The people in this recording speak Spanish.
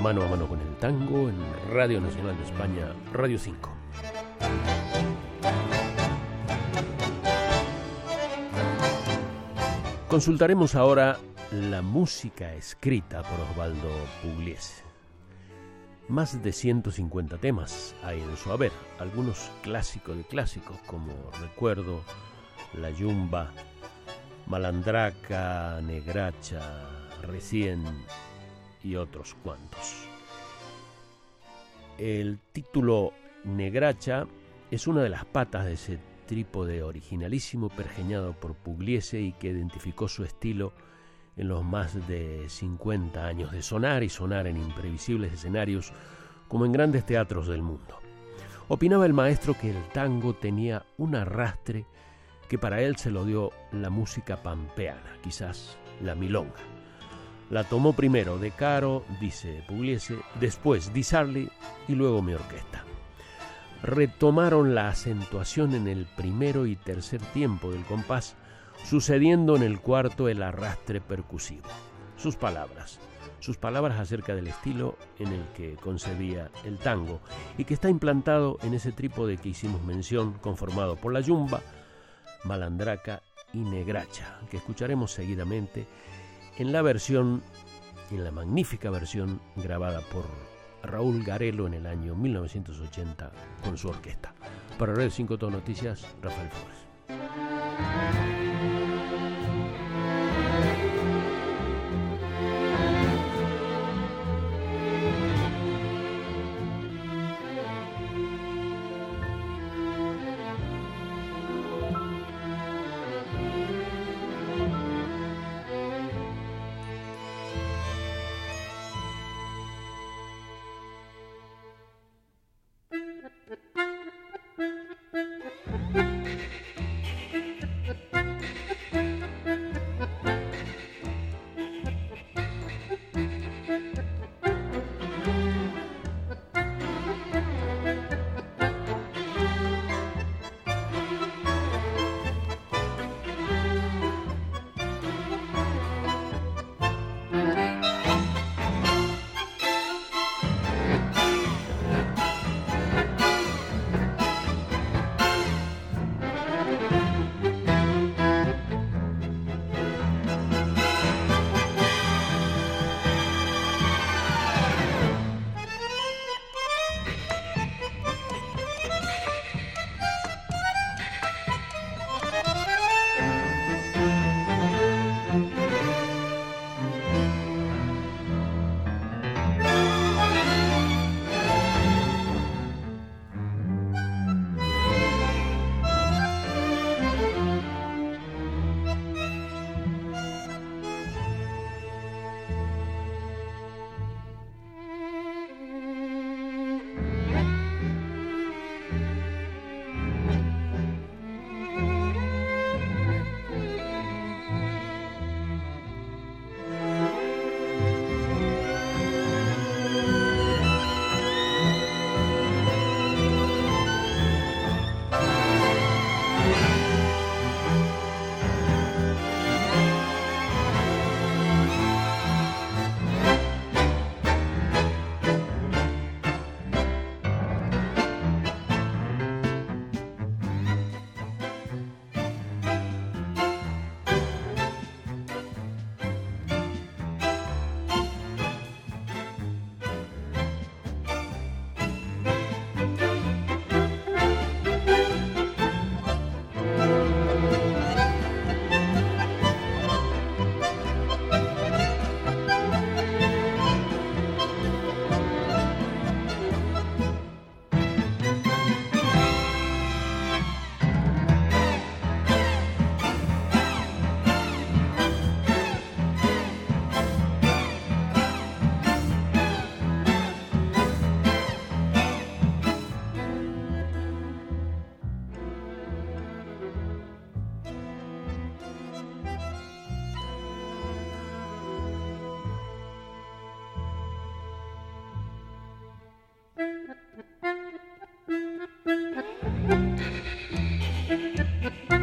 mano a mano con el tango en Radio Nacional de España, Radio 5. Consultaremos ahora la música escrita por Osvaldo Pugliese. Más de 150 temas hay en su haber, algunos clásicos de clásicos como Recuerdo, La Yumba, Malandraca, Negracha, Recién y otros cuantos. El título Negracha es una de las patas de ese trípode originalísimo pergeñado por Pugliese y que identificó su estilo en los más de 50 años de sonar y sonar en imprevisibles escenarios como en grandes teatros del mundo. Opinaba el maestro que el tango tenía un arrastre que para él se lo dio la música pampeana, quizás la milonga. La tomó primero De Caro, dice Pugliese, después Di Sarli y luego mi orquesta retomaron la acentuación en el primero y tercer tiempo del compás, sucediendo en el cuarto el arrastre percusivo. Sus palabras, sus palabras acerca del estilo en el que concebía el tango y que está implantado en ese trípode que hicimos mención, conformado por la yumba, malandraca y negracha, que escucharemos seguidamente en la versión, en la magnífica versión grabada por Raúl Garelo en el año 1980 con su orquesta. Para Red 5 Todo Noticias, Rafael Flores. Bye.